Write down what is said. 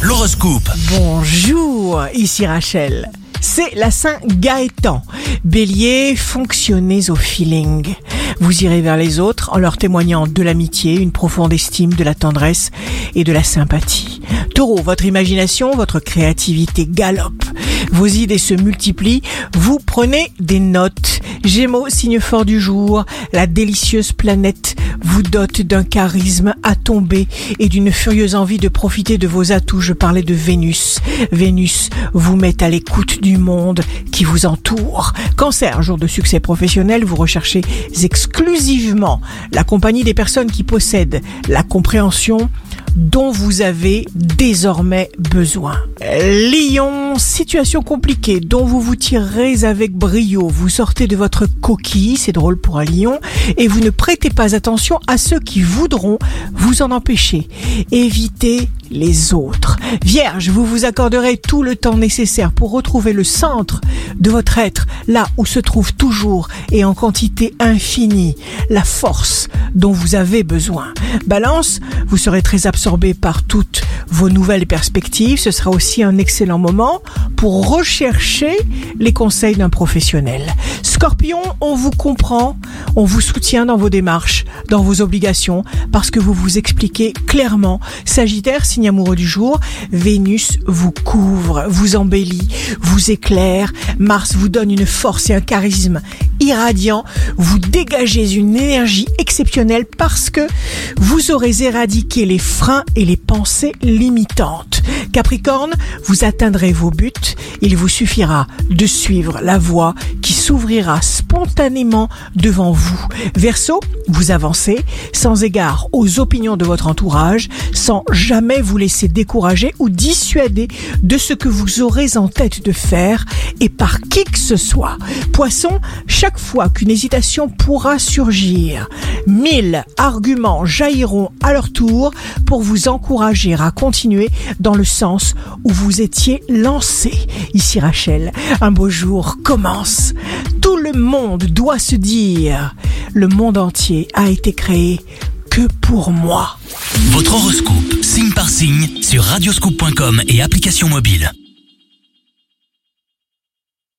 L'horoscope. Bonjour, ici Rachel. C'est la Saint Gaëtan. Bélier, fonctionnez au feeling. Vous irez vers les autres en leur témoignant de l'amitié, une profonde estime, de la tendresse et de la sympathie. Taureau, votre imagination, votre créativité galope. Vos idées se multiplient, vous prenez des notes. Gémeaux, signe fort du jour, la délicieuse planète vous dote d'un charisme à tomber et d'une furieuse envie de profiter de vos atouts. Je parlais de Vénus. Vénus vous met à l'écoute du monde qui vous entoure. Cancer, jour de succès professionnel, vous recherchez exclusivement la compagnie des personnes qui possèdent la compréhension dont vous avez désormais besoin. Lion, situation compliquée dont vous vous tirez avec brio. Vous sortez de votre coquille, c'est drôle pour un lion, et vous ne prêtez pas attention à ceux qui voudront vous en empêcher. Évitez les autres. Vierge, vous vous accorderez tout le temps nécessaire pour retrouver le centre de votre être, là où se trouve toujours et en quantité infinie la force dont vous avez besoin. Balance, vous serez très absorbé par toutes vos nouvelles perspectives. Ce sera aussi un excellent moment pour rechercher les conseils d'un professionnel. Scorpion, on vous comprend, on vous soutient dans vos démarches, dans vos obligations, parce que vous vous expliquez clairement. Sagittaire, signe amoureux du jour, Vénus vous couvre, vous embellit, vous éclaire, Mars vous donne une force et un charisme irradiant, vous dégagez une énergie exceptionnelle parce que vous aurez éradiqué les freins et les pensées limitantes. Capricorne, vous atteindrez vos buts, il vous suffira de suivre la voie qui s'ouvrira spontanément devant vous. Verseau, vous avancez sans égard aux opinions de votre entourage, sans jamais vous laisser décourager ou dissuader de ce que vous aurez en tête de faire et par qui que ce soit. Poisson, chaque fois qu'une hésitation pourra surgir, mille arguments jailliront à leur tour pour vous encourager à continuer dans le sens où vous étiez lancé. Ici Rachel, un beau jour commence. Tout le monde doit se dire, le monde entier a été créé que pour moi. Votre horoscope, signe par signe, sur radioscoop.com et application mobile.